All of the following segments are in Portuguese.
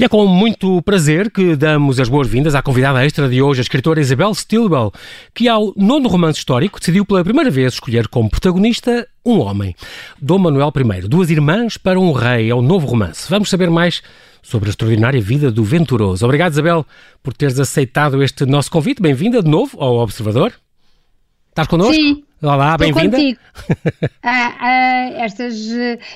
E é com muito prazer que damos as boas-vindas à convidada extra de hoje, a escritora Isabel Stilwell, que ao nono romance histórico decidiu pela primeira vez escolher como protagonista um homem. Dom Manuel I, Duas Irmãs para um Rei, é o novo romance. Vamos saber mais sobre a extraordinária vida do Venturoso. Obrigado, Isabel, por teres aceitado este nosso convite. Bem-vinda de novo ao Observador. Estás connosco? Sim. Olá, bem-vinda. ah, ah, estas,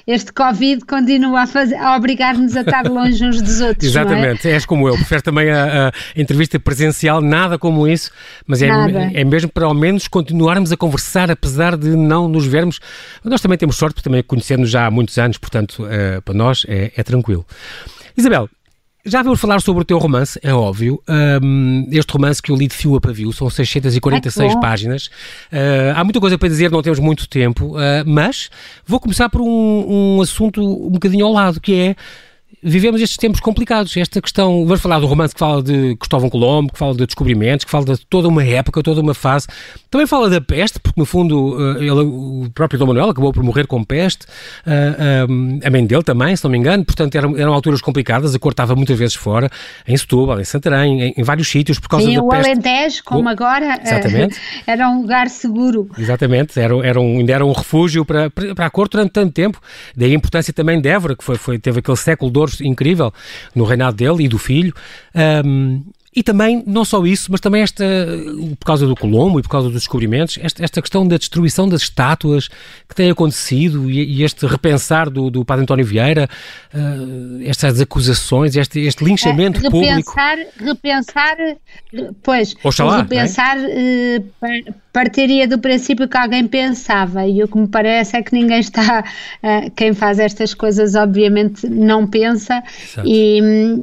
este Covid continua a, fazer, a obrigar-nos a estar longe uns dos outros. É? Exatamente, é? és como eu. Prefere também a, a, entrevista presencial, nada como isso, mas é, é, mesmo para ao menos continuarmos a conversar, apesar de não nos vermos. Nós também temos sorte, porque também conhecemos já há muitos anos, portanto, uh, para nós é, é tranquilo. Isabel, já viu falar sobre o teu romance, é óbvio. Um, este romance que eu li de fio a pavio, são 646 páginas. Uh, há muita coisa para dizer, não temos muito tempo, uh, mas vou começar por um, um assunto um bocadinho ao lado, que é vivemos estes tempos complicados. Esta questão, vamos falar do romance que fala de Cristóvão Colombo, que fala de descobrimentos, que fala de toda uma época, toda uma fase. Também fala da peste, porque no fundo eh, ele, o próprio Dom Manuel acabou por morrer com peste, eh, eh, a mãe dele também, se não me engano, portanto eram, eram alturas complicadas, a cor estava muitas vezes fora, em Setúbal, em Santarém, em, em vários sítios, por causa Sim, da o peste. Alentejo, como o... agora, Exatamente. era um lugar seguro. Exatamente, era, era um, ainda era um refúgio para, para a cor durante tanto tempo, daí a importância também de Évora, que foi, foi, teve aquele século incrível no reinado dele e do filho. Um, e também, não só isso, mas também esta, por causa do Colombo e por causa dos descobrimentos, esta, esta questão da destruição das estátuas que tem acontecido e, e este repensar do, do Padre António Vieira, uh, estas acusações, este, este linchamento é, repensar, público. Repensar, pois, Oxalá, repensar é? uh, partiria do princípio que alguém pensava e o que me parece é que ninguém está, uh, quem faz estas coisas obviamente não pensa e,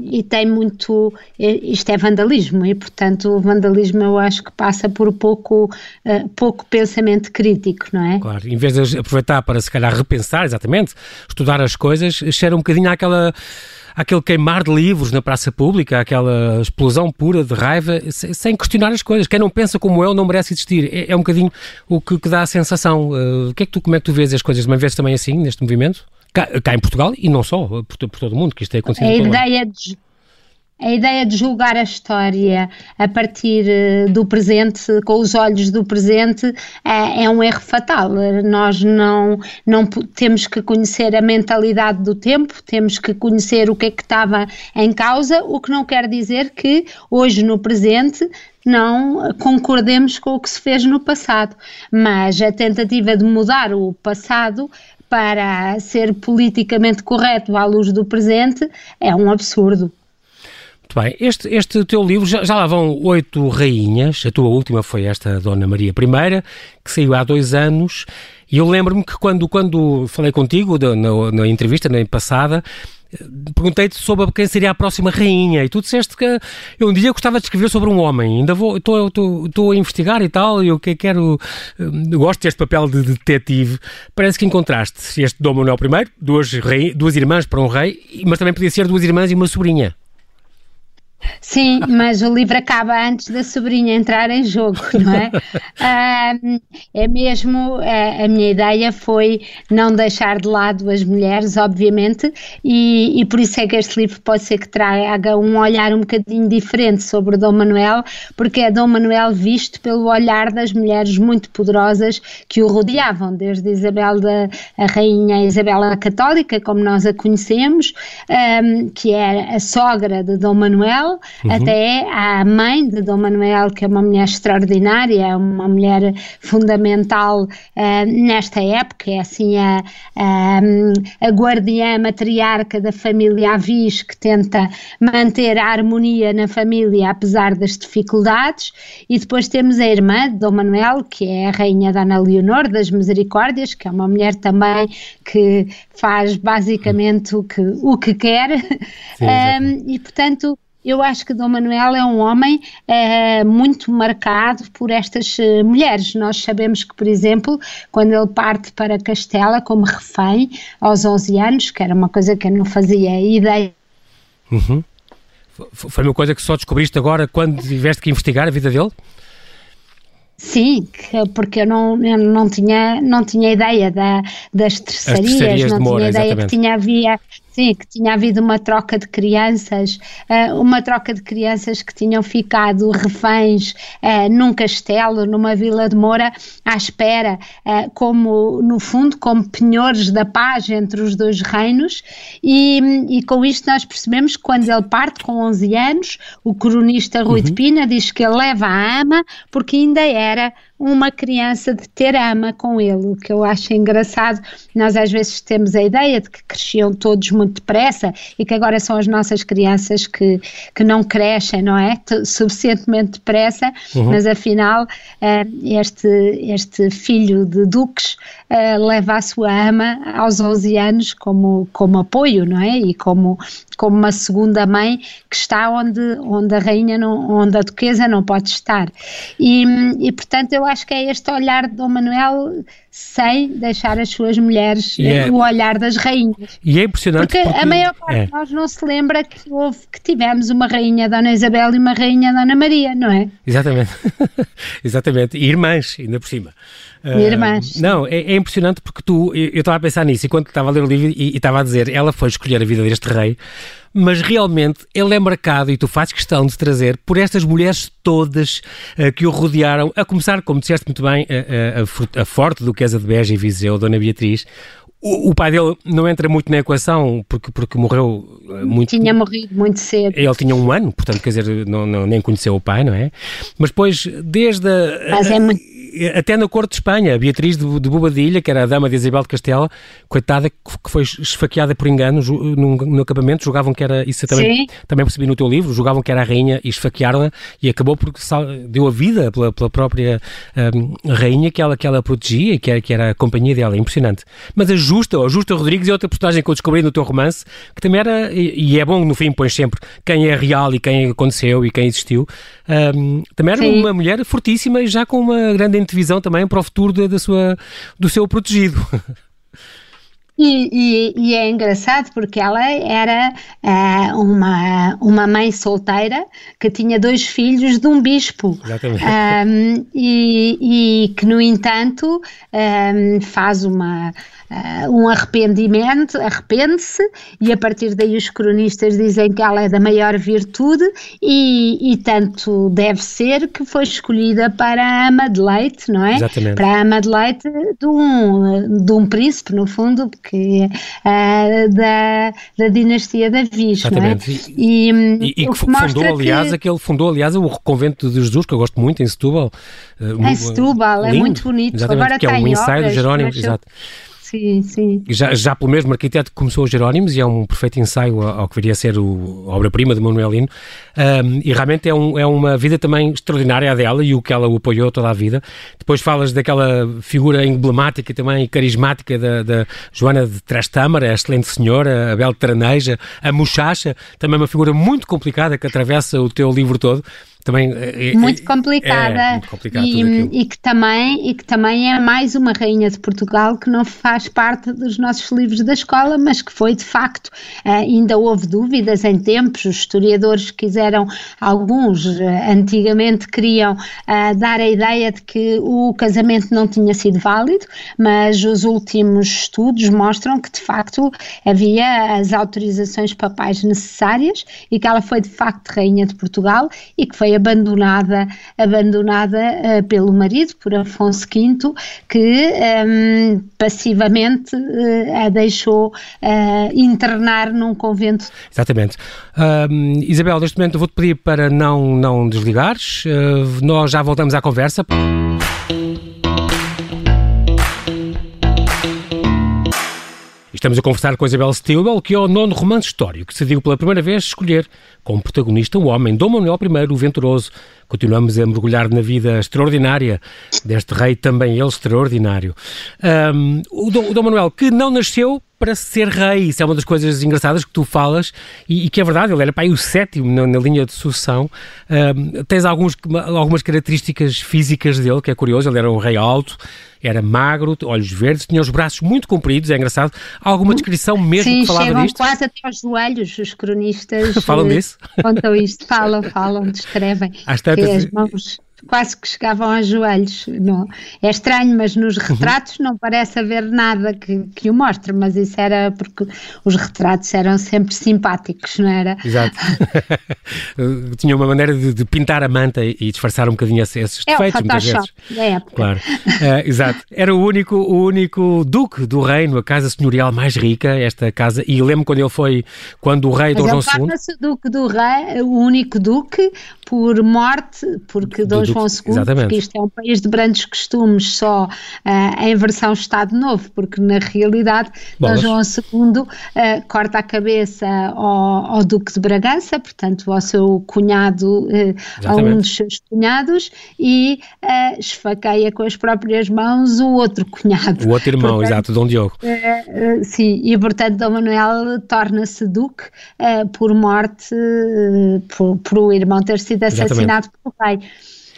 e, tem muito, isto é vandalismo e portanto o vandalismo eu acho que passa por pouco, uh, pouco pensamento crítico, não é? Claro, em vez de aproveitar para se calhar repensar exatamente, estudar as coisas, cheira um bocadinho àquela aquele queimar de livros na praça pública, aquela explosão pura de raiva, sem questionar as coisas. Quem não pensa como eu não merece existir. É, é um bocadinho o que, que, dá a sensação. Uh, que é que tu, como é que tu vês as coisas? Uma vez também assim, neste movimento? Cá, cá em Portugal e não só, por, por todo o mundo, que isto é acontecido. A ideia de a ideia de julgar a história a partir eh, do presente, com os olhos do presente, é, é, um erro fatal. Nós não, não temos que conhecer a mentalidade do tempo, temos que conhecer o que é que estava em causa, o que não quer dizer que hoje no presente não concordemos com o que se fez no passado, mas a tentativa de mudar o passado para ser politicamente correto à luz do presente é um absurdo. Muito bem, este, este teu livro, já, já lá vão oito rainhas, a tua última foi esta Dona Maria I, que saiu há dois anos, e eu lembro-me que quando, quando falei contigo de, na, na entrevista na passada, perguntei-te sobre quem seria a próxima rainha. E tu disseste que eu um dia gostava de escrever sobre um homem, ainda vou, estou a investigar e tal, eu que quero, hum, gosto deste papel de detetive. Parece que encontraste este Dom Manuel I, duas, rei, duas irmãs para um rei, mas também podia ser duas irmãs e uma sobrinha. Sim, mas o livro acaba antes da sobrinha entrar em jogo, não é? é mesmo, a, a, minha ideia foi não deixar de lado as mulheres, obviamente, e, e, por isso é que este livro pode ser que traga um olhar um bocadinho diferente sobre Dom Manuel, porque é Dom Manuel visto pelo olhar das mulheres muito poderosas que o rodeavam, desde Isabel da a Rainha Isabela Católica, como nós a conhecemos, que é a sogra de Dom Manuel, uhum. até à mãe de Dom Manuel, que é uma mulher extraordinária, é uma mulher fundamental uh, nesta época, é assim a, a, a guardiã matriarca da família Avis, que tenta manter a harmonia na família apesar das dificuldades, e depois temos a irmã de Dom Manuel, que é a rainha Dona Leonor das Misericórdias, que é uma mulher também que faz basicamente o que, o que quer, Sim, um, e portanto eu acho que Dom Manuel é um homem é, muito marcado por estas uh, mulheres. Nós sabemos que, por exemplo, quando ele parte para Castela como refém aos 11 anos, que era uma coisa que eu não fazia ideia. Uhum. Foi uma coisa que só descobriste agora quando tiveste que investigar a vida dele? Sim, porque eu não, eu não, tinha, não tinha ideia da, das terçarias, não tinha ideia exatamente. que tinha havia Sim, que tinha havido uma troca de crianças, uh, uma troca de crianças que tinham ficado reféns uh, num castelo, numa vila de Moura, à espera, uh, como, no fundo, como penhores da paz entre os dois reinos, e, e, com isto nós percebemos que quando ele parte com 11 anos, o cronista Rui uhum. de Pina diz que ele leva a ama porque ainda era uma criança de ter ama com ele, o que eu acho engraçado. Nós às vezes temos a ideia de que cresciam todos muito depressa e que agora são as nossas crianças que, que não crescem, não é? Suficientemente depressa, uhum. mas afinal eh, este, este filho de duques eh, leva a sua ama aos 11 anos como, como apoio, não é? E como, como uma segunda mãe que está onde, onde a rainha, não, onde a duquesa não pode estar. E, e portanto eu acho que é este olhar de Dom Manuel sem deixar as suas mulheres yeah. É o olhar das rainhas. E é impressionante porque, porque a maior parte é. de nós não se lembra que houve que tivemos uma rainha Dona Isabel e uma rainha Dona Maria, não é? Exatamente, exatamente, e irmãs ainda por cima. Uh, irmãs. Não, é, é, impressionante porque tu, eu estava a pensar nisso enquanto estava a ler o livro e, estava a dizer, ela foi escolher a vida deste rei mas realmente ele é marcado, e tu fazes questão de trazer, por estas mulheres todas uh, que o rodearam, a começar, como disseste muito bem, a, a, a Forte, Duquesa de Beja e Viseu, Dona Beatriz, o, o, pai dele não entra muito na equação porque, porque morreu eh, muito. Tinha morrido muito cedo. Ele tinha um ano, portanto, quer dizer, não, não, nem conheceu o pai, não é? Mas depois, desde a. Mas é muito até na corte de Espanha, a Beatriz de, de Bobadilha, que era a dama de Isabel de Castela, coitada, que foi esfaqueada por engano no, no acampamento, julgavam que era, isso também, também percebi no teu livro, julgavam que era a rainha e esfaquearam-na e acabou porque deu a vida pela, pela própria um, rainha que ela, que ela protegia e que era, que era a companhia dela, impressionante. Mas a Justa, a Justa Rodrigues é outra personagem que eu descobri no teu romance, que também era, e, e é bom no fim, pões sempre quem é real e quem aconteceu e quem existiu, um, também era Sim. uma mulher fortíssima e já com uma grande antevisão também para o futuro da, da sua, do seu protegido. E, e, e, é engraçado porque ela era uh, uma, uma mãe solteira que tinha dois filhos de um bispo. Exatamente. Um, e, e, que, no entanto, um, faz uma uh, um arrependimento, arrepende-se, e a partir daí os cronistas dizem que ela é da maior virtude, e, e tanto deve ser que foi escolhida para a ama de leite, não é? Exatamente. Para a ama de leite de um, de um príncipe, no fundo, que, uh, da, da dinastia da Viz, não é? E, e, e que fundou, aliás, que... aquele fundou, aliás, o convento de Jesus, que eu gosto muito, em Setúbal. Uh, em Setúbal, é muito bonito. Agora que é um ensaio do Jerónimo, exato. Sim, sim. Já, já pelo mesmo arquiteto que começou os Jerónimos e é um perfeito ensaio ao, que viria a ser o, a obra-prima de Manuelino um, e realmente é, um, é uma vida também extraordinária a dela e o que ela o apoiou toda a vida. Depois falas daquela figura emblemática também carismática da, da Joana de Trastâmara, a excelente senhora, a Beltraneja, a Muchacha, também uma figura muito complicada que atravessa o teu livro todo também é, é muito complicada. é, muito complicado e, e, que também e que também é mais uma rainha de Portugal que não faz parte dos nossos livros da escola mas que foi de facto ainda houve dúvidas em tempos. Os historiadores quiseram alguns antigamente queriam uh, dar a ideia de que o casamento não tinha sido válido mas os últimos estudos mostram que de facto havia as autorizações papais necessárias e que ela foi de facto rainha de Portugal e que foi foi abandonada, abandonada uh, pelo marido, por Afonso V, que um, ehm, passivamente uh, a deixou uh, internar num convento. Exatamente. Isabel, neste momento vou-te pedir para não, não desligares, nós já voltamos à conversa. Estamos a conversar com Isabel Stilwell, que é o nono romance histórico que decidiu pela primeira vez escolher como protagonista o homem Dom Manuel I, o Venturoso. Continuamos a mergulhar na vida extraordinária deste rei, também ele extraordinário. Um, o Dom Manuel, que não nasceu para ser rei. Isso é uma das coisas engraçadas que tu falas e, e que é verdade, ele era aí o sétimo na, na linha de sucessão. Um, tens alguns, algumas características físicas dele, que é curioso, ele era um rei alto, era magro, olhos verdes, tinha os braços muito compridos, é engraçado. Há alguma descrição mesmo Sim, que falava chegam disto? quase até aos joelhos, os cronistas falam disso? Contam isto, falam, falam, descrevem. Às tantas... as mãos quase que chegavam aos joelhos. Não, é estranho, mas nos uhum. retratos não parece haver nada que, que o mostre, mas isso era porque os retratos eram sempre simpáticos, não era? Exato. Tinha uma maneira de, de, pintar a manta e disfarçar um bocadinho esses é defeitos, muitas vezes. Da época. Claro. Uh, exato. Era o único, o único duque do reino, a casa senhorial mais rica, esta casa, e lembro quando ele foi, quando o rei Dom João II... Ele duque do rei, o único duque, por morte, porque Dom João II, Exatamente. porque isto é um país de grandes costumes só uh, em versão Estado Novo, porque na realidade Bolas. Dom João II uh, corta a cabeça ao, ao, Duque de Bragança, portanto ao seu cunhado, uh, a um dos seus cunhados, e esfaqueia com as próprias mãos o outro cunhado. O outro irmão, portanto, exato, Dom Diogo. sim, e portanto Dom Manuel torna-se Duque por morte, por, por o irmão ter sido assassinado Exatamente. pelo pai.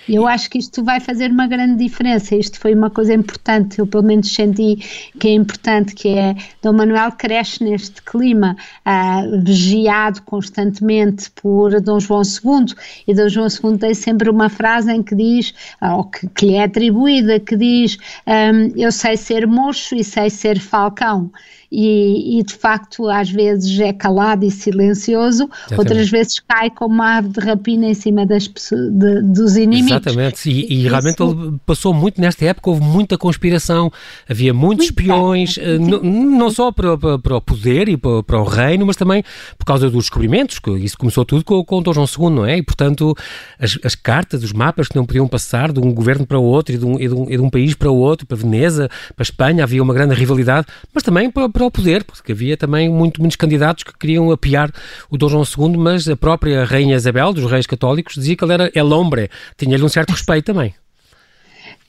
Eu acho que isto vai fazer uma grande diferença. Isto foi uma coisa importante. Eu, pelo menos, senti que é importante, que é Dom Manuel cresce neste clima, uh, vigiado constantemente por Dom João II. E Dom João II tem sempre uma frase em que diz, ou que, que lhe é atribuída, que diz: um, Eu sei ser mocho e sei ser falcão e, e, de facto às vezes é calado e silencioso, Exatamente. outras vezes cai como uma ave de rapina em cima das de, dos inimigos. Exatamente, e, e realmente Isso... ele passou muito nesta época, houve muita conspiração, havia muitos muito espiões, eh, não só para, para, para, o poder e para, para, o reino, mas também por causa dos descobrimentos, que isso começou tudo com, com Dom João II, não é? E portanto as, as, cartas, os mapas que não podiam passar de um governo para o outro e de um, e de um, e de um país para o outro, para Veneza, para Espanha, havia uma grande rivalidade, mas também para ao poder, porque havia também muito, muitos candidatos que queriam apiar o Dom João II, mas a própria Rainha Isabel, dos reis católicos, dizia que ele era el hombre, tinha-lhe um certo respeito também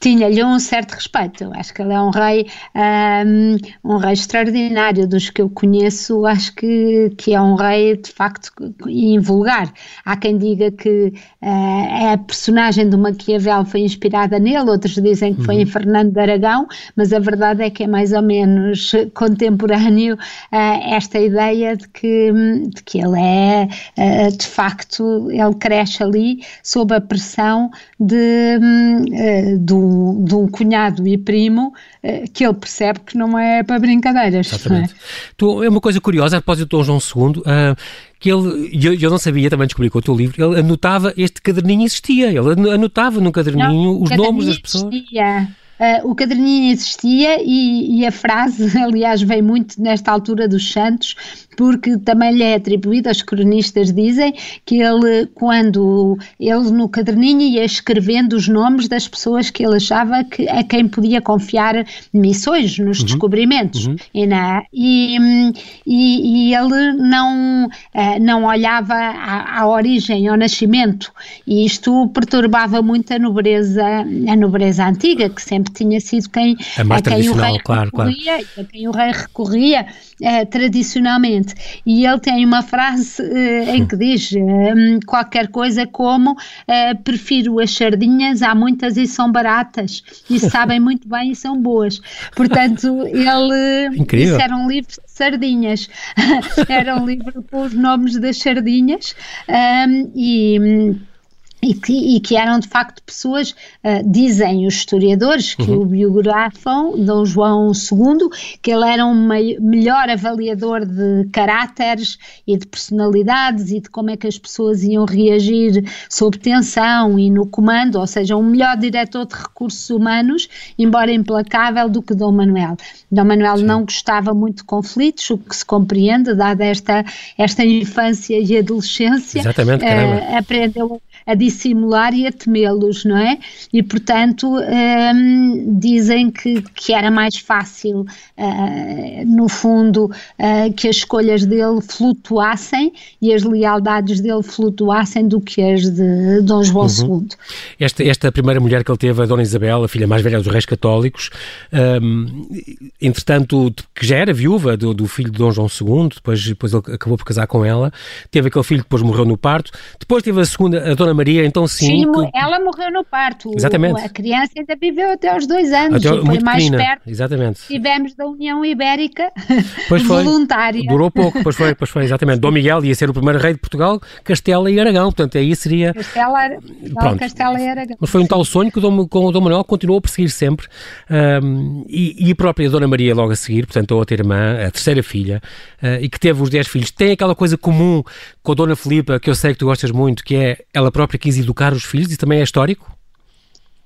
tinha-lhe um certo respeito. Acho que ele é um rei, um, um, rei extraordinário, dos que eu conheço, acho que, que é um rei de facto invulgar. Há quem diga que uh, a personagem do Maquiavel foi inspirada nele, outros dizem que foi uhum. em Fernando de Aragão, mas a verdade é que é mais ou menos contemporâneo uh, esta ideia de que, de que ele é, uh, de facto, ele cresce ali sob a pressão de, do de um cunhado e primo eh, que ele percebe que não é para brincadeiras. Exatamente. É? É uma coisa curiosa, a propósito de Dom João II, uh, que ele, eu, eu não sabia, também descobri com o teu livro, ele anotava, este caderninho existia, ele anotava no caderninho não, os nomes das pessoas. Existia. Uh, o caderninho existia e, e, a frase, aliás, vem muito nesta altura dos Santos, porque também lhe é atribuída, os cronistas dizem, que ele, quando ele no caderninho ia escrevendo os nomes das pessoas que ele achava que, a quem podia confiar missões nos uhum. descobrimentos. Uhum. E, na, e, e, e, ele não, uh, não olhava à, à origem, ao nascimento, e isto perturbava muito a nobreza, a nobreza antiga, que sempre tinha sido quem, a, a quem o rei claro, recorria, claro. a quem o rei recorria uh, tradicionalmente. E ele tem uma frase uh, em que diz uh, qualquer coisa como prefiro as sardinhas, há muitas e são baratas, e sabem muito bem e são boas. Portanto, ele Incrível. isso era um livro de sardinhas, era um livro com os nomes das sardinhas um, e e que, e que, eram de facto pessoas, uh, dizem os historiadores que uhum. o biografam, Dom João II, que ele era um melhor avaliador de caráteres e de personalidades e de como é que as pessoas iam reagir sob tensão e no comando, ou seja, um melhor diretor de recursos humanos, embora implacável, do que Dom Manuel. Dom Manuel Sim. não gostava muito de conflitos, o que se compreende, dada esta, esta infância e adolescência. Exatamente, uh, aprendeu a dissimular e a temê-los, não é? E, portanto, um, dizem que, que era mais fácil, uh, no fundo, uh, que as escolhas dele flutuassem e as lealdades dele flutuassem do que as de Dom João uhum. II. Esta, esta primeira mulher que ele teve, a Dona Isabel, a filha mais velha dos reis católicos, um, entretanto, que já era viúva do, do, filho de Dom João II, depois, depois ele acabou por casar com ela, teve aquele filho que depois morreu no parto, depois teve a segunda, a Dona Maria, então sim. sim que... Ela morreu no parto. Exatamente. A criança ainda viveu até aos dois anos. Até, foi mais pequena. perto. Exatamente. Tivemos da União Ibérica pois foi. voluntária. Durou pouco, pois foi, pois foi, exatamente. Dom Miguel ia ser o primeiro rei de Portugal, Castela e Aragão. Portanto, aí seria. Castela, Pronto. Castela e Aragão. Mas foi um tal sonho que o Dom, com o Dom Manuel continuou a perseguir sempre. Um, e, e, a própria Dona Maria logo a seguir, portanto, a outra irmã, a terceira filha, uh, e que teve os dez filhos, tem aquela coisa comum com a Dona Filipa, que eu sei que tu gostas muito, que é ela própria quis educar os filhos, e também é histórico?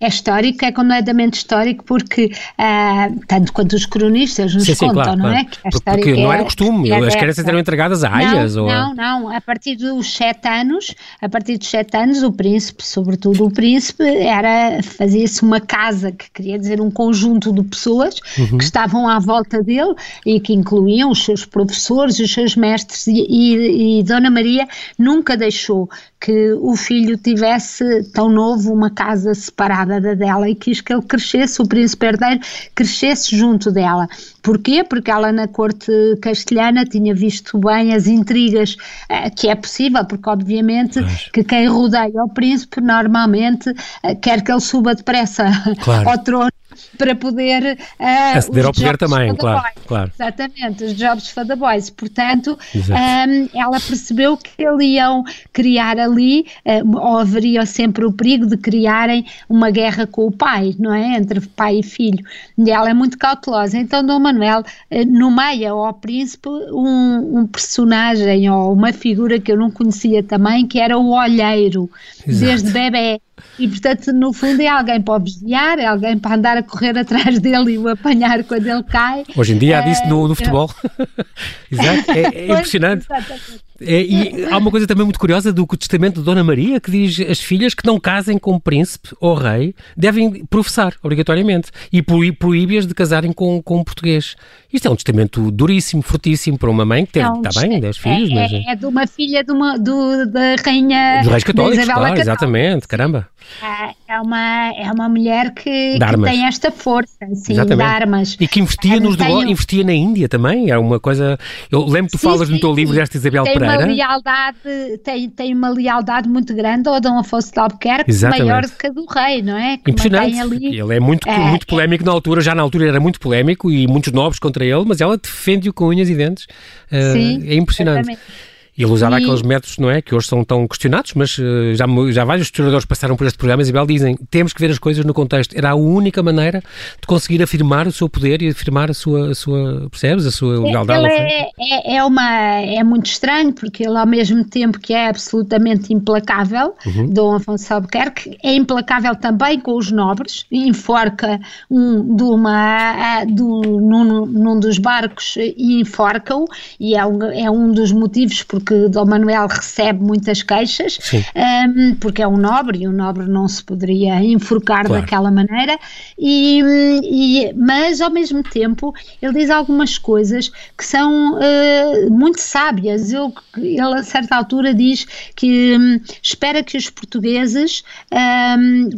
é histórico, é completamente histórico, porque uh, tanto quanto os cronistas nos sim, sim, contam, claro, não é? Porque não era costume, as crianças eram entregadas a aias? Não, ou... não, não, a partir dos sete anos, a partir dos sete anos, o príncipe, sobretudo o príncipe, era, fazia-se uma casa, que queria dizer um conjunto de pessoas uhum. que estavam à volta dele e que incluíam os seus professores, os seus mestres, e, e, e Dona Maria nunca deixou que o filho tivesse tão novo uma casa separada da dela e quis que ele crescesse, o príncipe herdeiro crescesse junto dela. Porquê? Porque ela na corte castelhana tinha visto bem as intrigas eh, que é possível, porque obviamente Mas... que quem rodeia o príncipe normalmente eh, quer que ele suba depressa claro. ao trono para poder uh, aceder ao poder também, claro, claro. Exatamente, os jobs for the boys. Portanto, um, ela percebeu que eles iam criar ali, uh, ou haveria sempre o perigo de criarem uma guerra com o pai, não é? Entre pai e filho. E ela é muito cautelosa. Então, Dom Manuel uh, nomeia ao príncipe um, um, personagem ou uma figura que eu não conhecia também, que era o olheiro, Exato. desde bebê. E, portanto, no fundo, é alguém para obviar, é alguém para andar a correr atrás dele e o apanhar quando ele cai. Hoje em dia há disso no, no futebol. Exato, é, é impressionante. É, e há uma coisa também muito curiosa do testamento de Dona Maria que diz as filhas que não casem com príncipe ou rei devem professar, obrigatoriamente, e proíbe-as de casarem com, com um português. Isto é um testamento duríssimo, fortíssimo para uma mãe que tem, é um, está bem, 10 filhos. É, mas... é, é de uma filha de uma, do, da rainha. Dos reis católicos, claro, exatamente, caramba. É, é uma, é uma mulher que, que tem esta força, assim, de armas. E que investia, nos tem... investia na Índia também, é uma coisa. Eu lembro que tu sim, falas sim, no teu livro desta Isabel tem Pereira. Uma lealdade, tem, tem uma lealdade muito grande ao Dom Afonso de Albuquerque, Exatamente. maior do que a do rei, não é? Que Impressionante. Ali, ele é muito, é, muito polémico na altura, já na altura era muito polémico e muitos nobres contra ele, mas ela defende-o com unhas e dentes. Uh, sim, é impressionante. Exatamente. E ele usava e... aqueles métodos, não é? Que hoje são tão questionados, mas uh, já, já vários historiadores passaram por este programa, Isabel, dizem temos que ver as coisas no contexto. Era a única maneira de conseguir afirmar o seu poder e afirmar a sua, a sua percebes, a sua lealdade. É, é, é, uma, é muito estranho, porque ele, ao mesmo tempo que é absolutamente implacável, uhum. Dom Afonso Albuquerque, é implacável também com os nobres, enforca um, de uma, de um, num, num dos barcos e enforca-o, e é um, é um dos motivos porque porque Dom Manuel recebe muitas queixas, um, porque é um nobre e um nobre não se poderia enforcar claro. daquela maneira, e, e, mas ao mesmo tempo ele diz algumas coisas que são uh, muito sábias. Eu, ele a certa altura diz que um, espera que os portugueses um,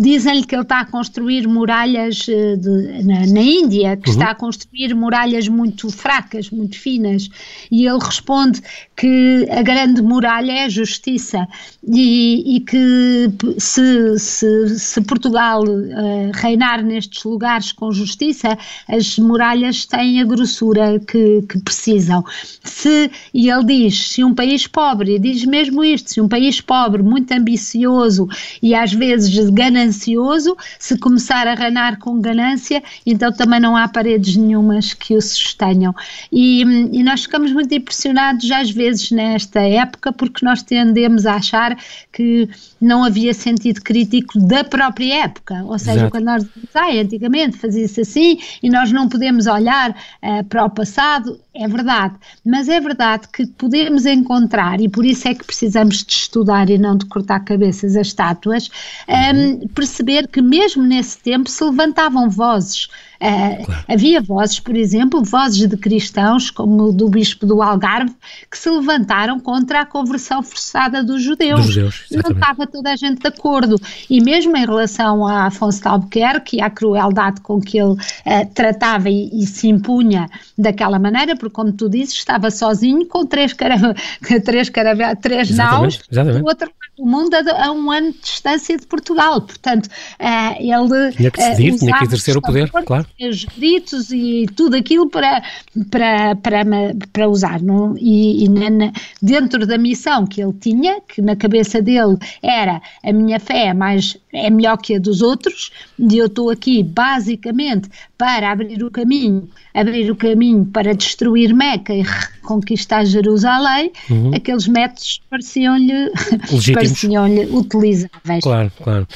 dizem-lhe que ele está a construir muralhas eh, de, na, na, Índia, que uhum. está a construir muralhas muito fracas, muito finas, e ele responde que a grande muralha é a justiça e, e que se, se, se Portugal uh, reinar nestes lugares com justiça, as muralhas têm a grossura que, que precisam. Se, e ele diz, se um país pobre, diz mesmo isto, se um país pobre, muito ambicioso e às vezes ganancioso, se começar a reinar com ganância, então também não há paredes nenhumas que o sustenham. E, e nós ficamos muito impressionados às vezes vezes nesta época, porque nós tendemos a achar que não havia sentido crítico da própria época. Ou seja, Exato. quando nós dizemos, ah, antigamente fazia-se assim e nós não podemos olhar uh, para o passado, é verdade. Mas é verdade que podemos encontrar, e por isso é que precisamos de estudar e não de cortar cabeças as estátuas, um, ehm, perceber que mesmo nesse tempo se levantavam vozes Uh, claro. Havia vozes, por exemplo, vozes de cristãos, como do bispo do Algarve, que se levantaram contra a conversão forçada dos judeus. Dos judeus Não estava toda a gente de acordo. E mesmo em relação a Afonso de Albuquerque e à crueldade com que ele uh, tratava e, e, se impunha daquela maneira, porque, como tu dizes, estava sozinho com três, cara três, cara três naus do outro lado do mundo a, um ano de distância de Portugal. Portanto, uh, ele. Tinha que decidir, uh, tinha que exercer o poder, claro. Os gritos e tudo aquilo para, para, para, para usar. Não? E, e na, dentro da missão que ele tinha, que na cabeça dele era a minha fé é mais é melhor que a dos outros, e eu estou aqui basicamente para abrir o caminho, abrir o caminho para destruir Meca e reconquistar Jerusalém, uhum. aqueles métodos pareciam-lhe pareciam utilizáveis. Claro, claro.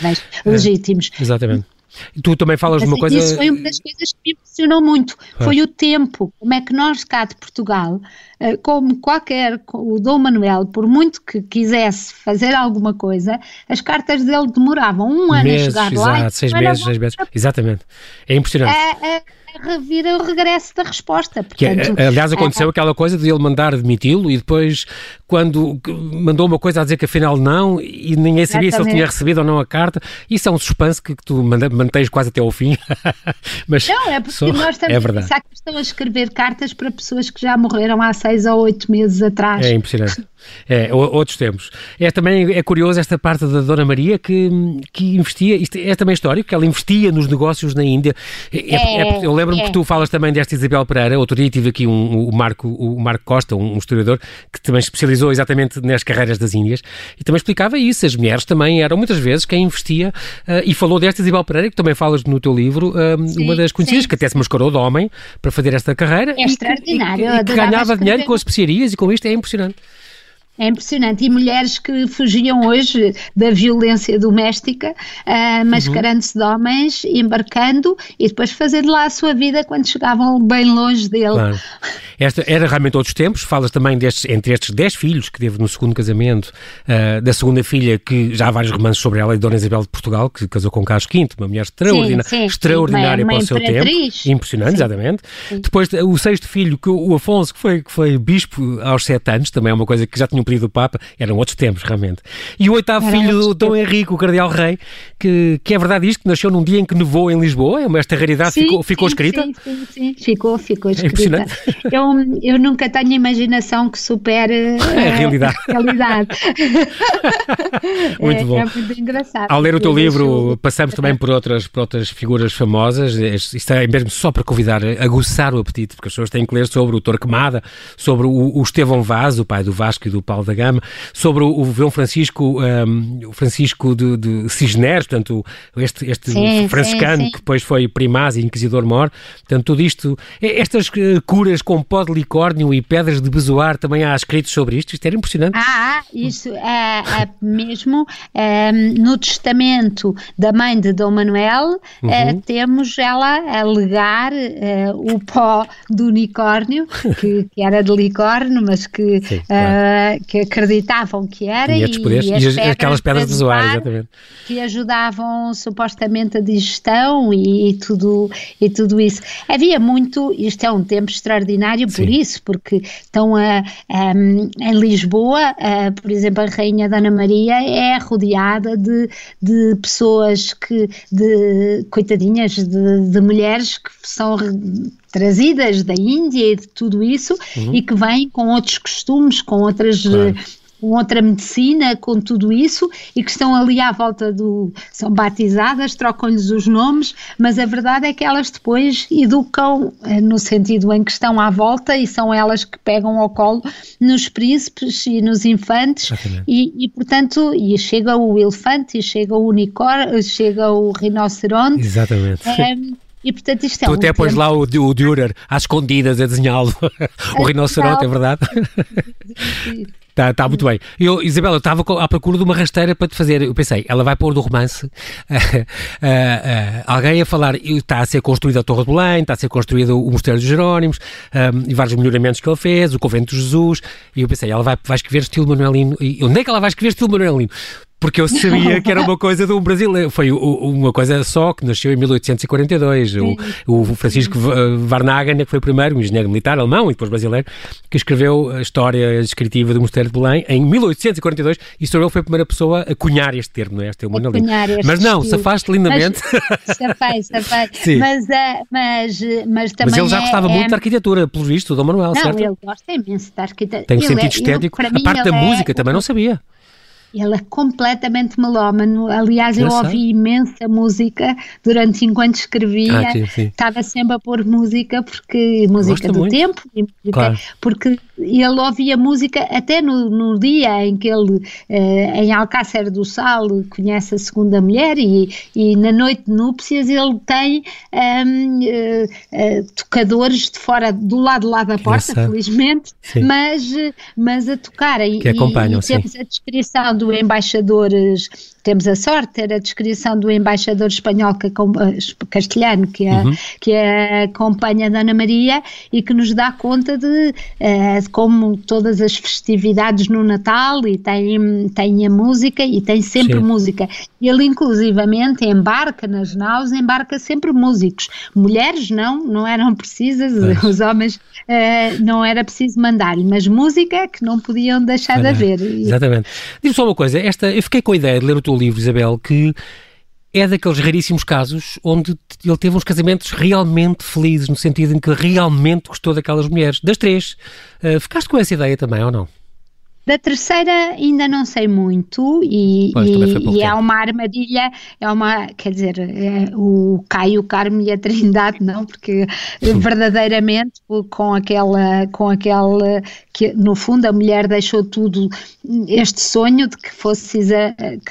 Legítimos. É, exatamente. Tu também falas assim, de uma coisa. Isso foi uma das coisas que me impressionou muito. Ah. Foi o tempo. Como é que nós, cá de Portugal, eh, como qualquer. O Dom Manuel, por muito que quisesse fazer alguma coisa, as cartas dele demoravam um ano meses, a chegar exato, lá. Seis meses, seis meses. Exatamente. É impressionante. É, é, revira o regresso da resposta. Portanto, que, aliás, aconteceu aquela coisa de ele mandar demiti-lo e depois, quando mandou uma coisa a dizer que afinal não, e ninguém sabia Exatamente. se ele tinha recebido ou não a carta, isso é um suspense que, que tu mantens quase até ao fim. Mas não, é porque só, nós estamos é verdade. a pensar que estão a escrever cartas para pessoas que já morreram há seis ou oito meses atrás. É impressionante. É, outros tempos. É também é curioso esta parte da Dona Maria que, que investia, isto é também histórico, que ela investia nos negócios na Índia. É, é, é eu lembro-me que tu falas também desta Isabel Pereira, outro dia tive aqui um, o, Marco, o Marco Costa, um, um historiador, que também especializou exatamente nas carreiras das Índias e também explicava isso. As mulheres também eram muitas vezes quem investia uh, e falou desta Isabel Pereira, que também falas no teu livro, uh, sim, uma das conhecidas, sim. que até se mascarou de homem para fazer esta carreira. É extraordinário. E, e, e que ganhava dinheiro com as especiarias e com isto é impressionante. É impressionante. E mulheres que fugiam hoje da violência doméstica, uh, mascarando-se de homens, embarcando e depois fazendo lá a sua vida quando chegavam bem longe dele. Claro. Esta era realmente outros tempos. Falas também destes, entre estes 10 filhos que teve no segundo casamento, uh, da segunda filha, que já há vários romances sobre ela, e Dona Isabel de Portugal, que casou com Carlos V, uma mulher extraordina, sim, sim, extraordinária sim, para o seu tempo. Impressionante, exatamente. Depois o sexto filho, que o Afonso, que foi, que foi bispo aos sete anos, também é uma coisa que já tinha pedido do Papa, eram outros tempos, realmente. E o oitavo Era filho do Dom Henrique, o Cardeal Rei, que, que é verdade isto, que nasceu num dia em que nevou em Lisboa, é esta raridade sim, ficou, ficou sim, escrita? Sim, sim, sim, ficou, ficou é escrita. É eu, eu nunca tenho imaginação que supere a realidade. A realidade. muito é, bom. É muito engraçado. Ao ler o teu livro, passamos também por outras, por outras figuras famosas, isto é mesmo só para convidar, aguçar o apetite, porque as pessoas têm que ler sobre o Torquemada, sobre o, o Estevão Vaz, o pai do Vasco e do Paulo da Gama, sobre o, o Francisco, um, o Francisco de, de Cisneres, portanto, este, este sim, franciscano sim, sim. que depois foi primaz e inquisidor-mor, portanto, tudo isto, estas eh, curas com pó de licórnio e pedras de bezoar, também há escritos sobre isto, isto era impressionante. Ah, isso é, é mesmo é, no testamento da mãe de Dom Manuel, uhum. é, temos ela a legar é, o pó do unicórnio, que, que, era de licórnio, mas que, Sim, claro. Que acreditavam que era. E, poderes, e, as e aquelas pedras de zoar, exatamente. Que ajudavam supostamente a digestão e, e, tudo, e tudo isso. Havia muito, isto é um tempo extraordinário por Sim. isso, porque estão a, a, em Lisboa, a, por exemplo, a Rainha Dona Maria é rodeada de, de pessoas que, de coitadinhas, de, de mulheres que são trazidas da Índia e de tudo isso uhum. e que vêm com outros costumes, com outras claro com outra medicina, com tudo isso, e que estão ali à volta do. são batizadas, trocam-lhes os nomes, mas a verdade é que elas depois educam eh, no sentido em que estão à volta e são elas que pegam ao colo nos príncipes e nos infantes, e, e, portanto, e chega o elefante, e chega o unicórnio, chega o rinoceronte. Exatamente. É, e portanto isto é tu um até pões lá o, o Dürer às escondidas a desenhá-lo, o rinoceronte, é verdade? Está tá muito bem. Eu, Isabela, eu estava à procura de uma rasteira para te fazer. Eu pensei, ela vai pôr do romance uh, uh, uh, alguém a falar. Está a ser construída a Torre do Belém, está a ser construído o Mosteiro dos Jerónimos um, e vários melhoramentos que ele fez, o Convento de Jesus. E eu pensei, ela vai, vai escrever estilo Manuelino. E onde é que ela vai escrever estilo Manuelino? Porque eu sabia que era uma coisa do brasileiro. Foi uma coisa só que nasceu em 1842. O, o, Francisco Varnagen, que foi o primeiro, um engenheiro militar alemão e depois brasileiro, que escreveu a história descritiva do Mosteiro de Belém em 1842 e só ele foi a primeira pessoa a cunhar este termo, não é? Este é o Mas não, safaste lindamente. Mas, safai, safai. Mas, mas, mas também. Mas ele já gostava é, muito é... da arquitetura, pelo visto, Dom Manuel, não, certo? Não, ele gosta imenso da arquitetura. Tem um sentido é, estético. A parte da é música é... também não sabia. Ele é completamente melómano. Aliás, eu, ouvi imensa música durante enquanto escrevia. Ah, sim, sim. Estava sempre a pôr música, porque música Gosta do muito. tempo, claro. porque ele ouvia música até no, no dia em que ele, eh, em Alcácer do Sal, conhece a segunda mulher e, e na noite de núpcias ele tem um, uh, uh, tocadores de fora, do lado lá da porta, felizmente, mas, mas a tocar. Que acompanham, e, e temos a descrição do embaixador temos a sorte, era a descrição do embaixador espanhol que, castelhano que, a, uhum. que acompanha a Dona Maria e que nos dá conta de, uh, de, como todas as festividades no Natal e tem, tem a música e tem sempre Sim. música. Ele inclusivamente embarca nas naus, embarca sempre músicos. Mulheres não, não eram precisas, é. os homens uh, não era preciso mandar-lhe, mas música que não podiam deixar de haver. Exatamente. Diz-me só uma coisa, esta, eu fiquei com a ideia de ler o teu teu livro, Isabel, que é daqueles raríssimos casos onde ele teve uns casamentos realmente felizes, no sentido em que realmente gostou daquelas mulheres. Das três, uh, ficaste com essa ideia também ou não? Da terceira ainda não sei muito e, pois, e, e é uma armadilha, é uma, quer dizer, é o Caio, o Carmo e a Trindade não, porque verdadeiramente com aquela, com aquela, que no fundo a mulher deixou tudo, este sonho de que fosse,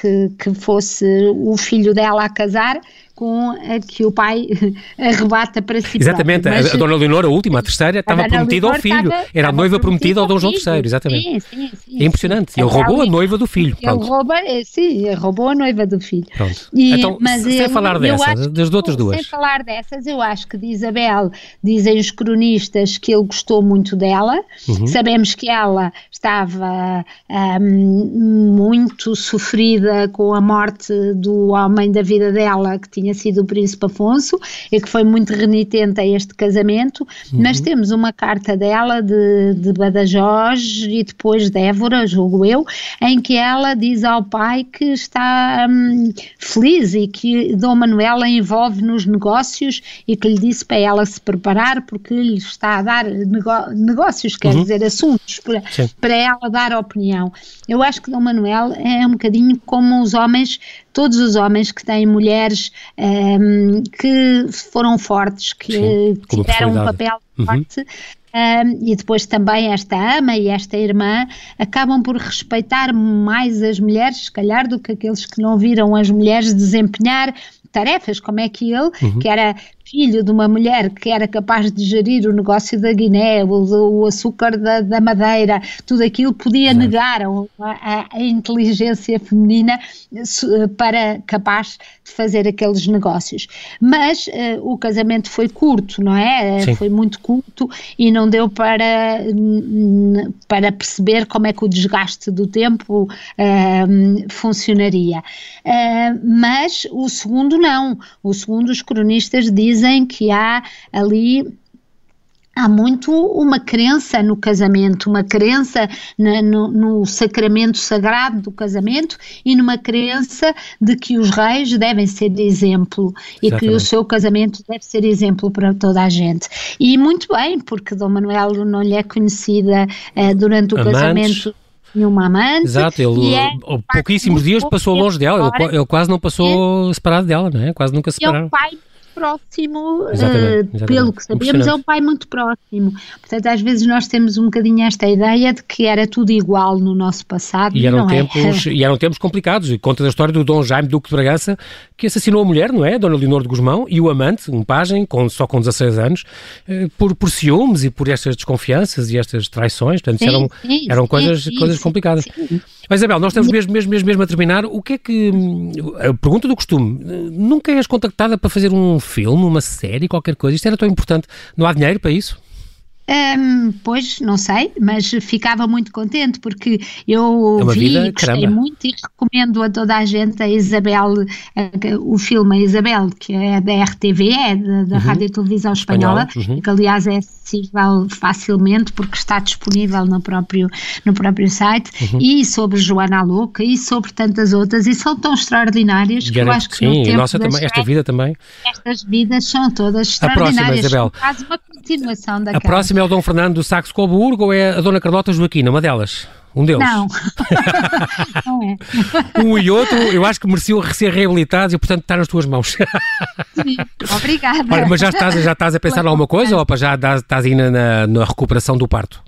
que, que fosse o filho dela a casar, com a que o pai arrebata para si Exatamente, próprio. Mas, a Dona Leonor, a última, a terceira, estava prometida ao filho. Estava, era a noiva prometida ao Dom João III, exatamente. Sim, sim, sim, é impressionante. Ele roubou a noiva do filho. Ele rouba, é, sim, ele roubou a noiva do filho. Pronto. E, então, mas sem eu, falar dessa, das outras duas. Sem falar dessas, eu acho que de Isabel, dizem os cronistas que ele gostou muito dela. Uhum. Sabemos que ela estava um, muito sofrida com a morte do homem da vida dela, que tinha tinha sido o príncipe Afonso e que foi muito renitente a este casamento, uhum. mas temos uma carta dela de, de Badajoz e depois de Évora, julgo eu, em que ela diz ao pai que está hum, feliz e que Dom Manuel a envolve nos negócios e que lhe disse para ela se preparar porque lhe está a dar negócios, quer uhum. dizer, assuntos, para, para ela dar opinião. Eu acho que Dom Manuel é um bocadinho como os homens todos os homens que têm mulheres um, ehm, que foram fortes, que Sim, tiveram um papel uhum. forte. Um, e depois também esta ama e esta irmã acabam por respeitar mais as mulheres, se calhar, do que aqueles que não viram as mulheres desempenhar tarefas, como é que ele, uhum. que era filho de uma mulher que era capaz de gerir o negócio da Guiné, o, o açúcar da, da, madeira, tudo aquilo podia Exato. negar a, a, inteligência feminina para capaz de fazer aqueles negócios. Mas uh, o casamento foi curto, não é? Sim. Foi muito curto e não deu para, para perceber como é que o desgaste do tempo uh, funcionaria. Uh, mas o segundo não. O segundo, os cronistas dizem dizem que há ali há muito uma crença no casamento, uma crença na, no, no, sacramento sagrado do casamento e numa crença de que os reis devem ser de exemplo e Exatamente. que o seu casamento deve ser exemplo para toda a gente. E muito bem, porque Dom Manuel não lhe é conhecida uh, durante o Amantes. casamento nenhuma amante. Exato, ele é, pouquíssimos dias passou longe dela, ele, ele, quase não passou separado dela, não é? Quase nunca se separaram. E é o pai próximo, exatamente, eh, exatamente. pelo que sabemos, é um pai muito próximo. Portanto, às vezes nós temos um bocadinho esta ideia de que era tudo igual no nosso passado. E eram, é. tempos, e eram tempos complicados. E conta da história do Dom Jaime Duque de Bragança, que assassinou a mulher, não é? Dona Leonor de Guzmão, e o amante, um pajem, com, só com 16 anos, eh, por, por ciúmes e por estas desconfianças e estas traições. Portanto, sim, eram, sim, eram sim, coisas, coisas complicadas. Mas, Isabel, nós estamos mesmo, mesmo, mesmo, mesmo a terminar. O que é que. A pergunta do costume. Nunca és contactada para fazer um filme, uma série, qualquer coisa? Isto era tão importante. Não há dinheiro para isso? Um, pois, não sei, mas ficava muito contente porque eu é vi vida, e gostei caramba. muito e recomendo a toda a gente a Isabel, a, o filme A Isabel, que é da RTVE, da, da Uhum. Rádio e Televisão Espanhola, Espanhola, uhum. que aliás é acessível facilmente porque está disponível no próprio, no próprio site, Uhum. e sobre Joana Louca e sobre tantas outras, e são tão extraordinárias que eu acho que no sim, tempo nossa também, esta vida também. estas vidas são todas A próxima, extraordinárias, Isabel. quase uma continuação A daquela. É o Dom Fernando do Saxo Coburgo ou é a Dona Carlota Joaquina, uma delas? Um deles. Não, não é. Um e outro, eu acho que mereciam ser reabilitados e, portanto, está nas tuas mãos. Sim, Obrigada. Olha, mas já estás, já estás a pensar em alguma coisa ou já estás aí na, na- na recuperação do parto?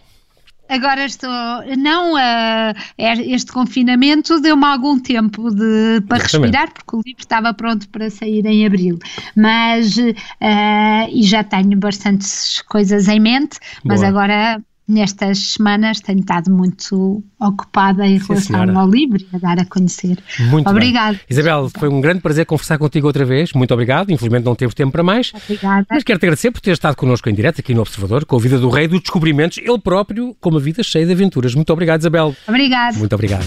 Agora estou. Não, é- este confinamento deu-me algum tempo de, para respirar, porque o livro estava pronto para sair em abril. Mas. ah, e já tenho bastantes coisas em mente, mas Boa. agora. Nestas semanas tenho estado muito ocupada em Sim, relação senhora. ao livro e a dar a conhecer. Muito Obrigada. Isabel, foi um grande prazer conversar contigo outra vez. Muito obrigado. Infelizmente não temos tempo para mais. Obrigada. Mas quero-te agradecer por ter estado connosco em direto aqui no Observador, com a vida do rei dos descobrimentos, ele próprio com uma vida cheia de aventuras. Muito obrigado, Isabel. Obrigada. Muito obrigado.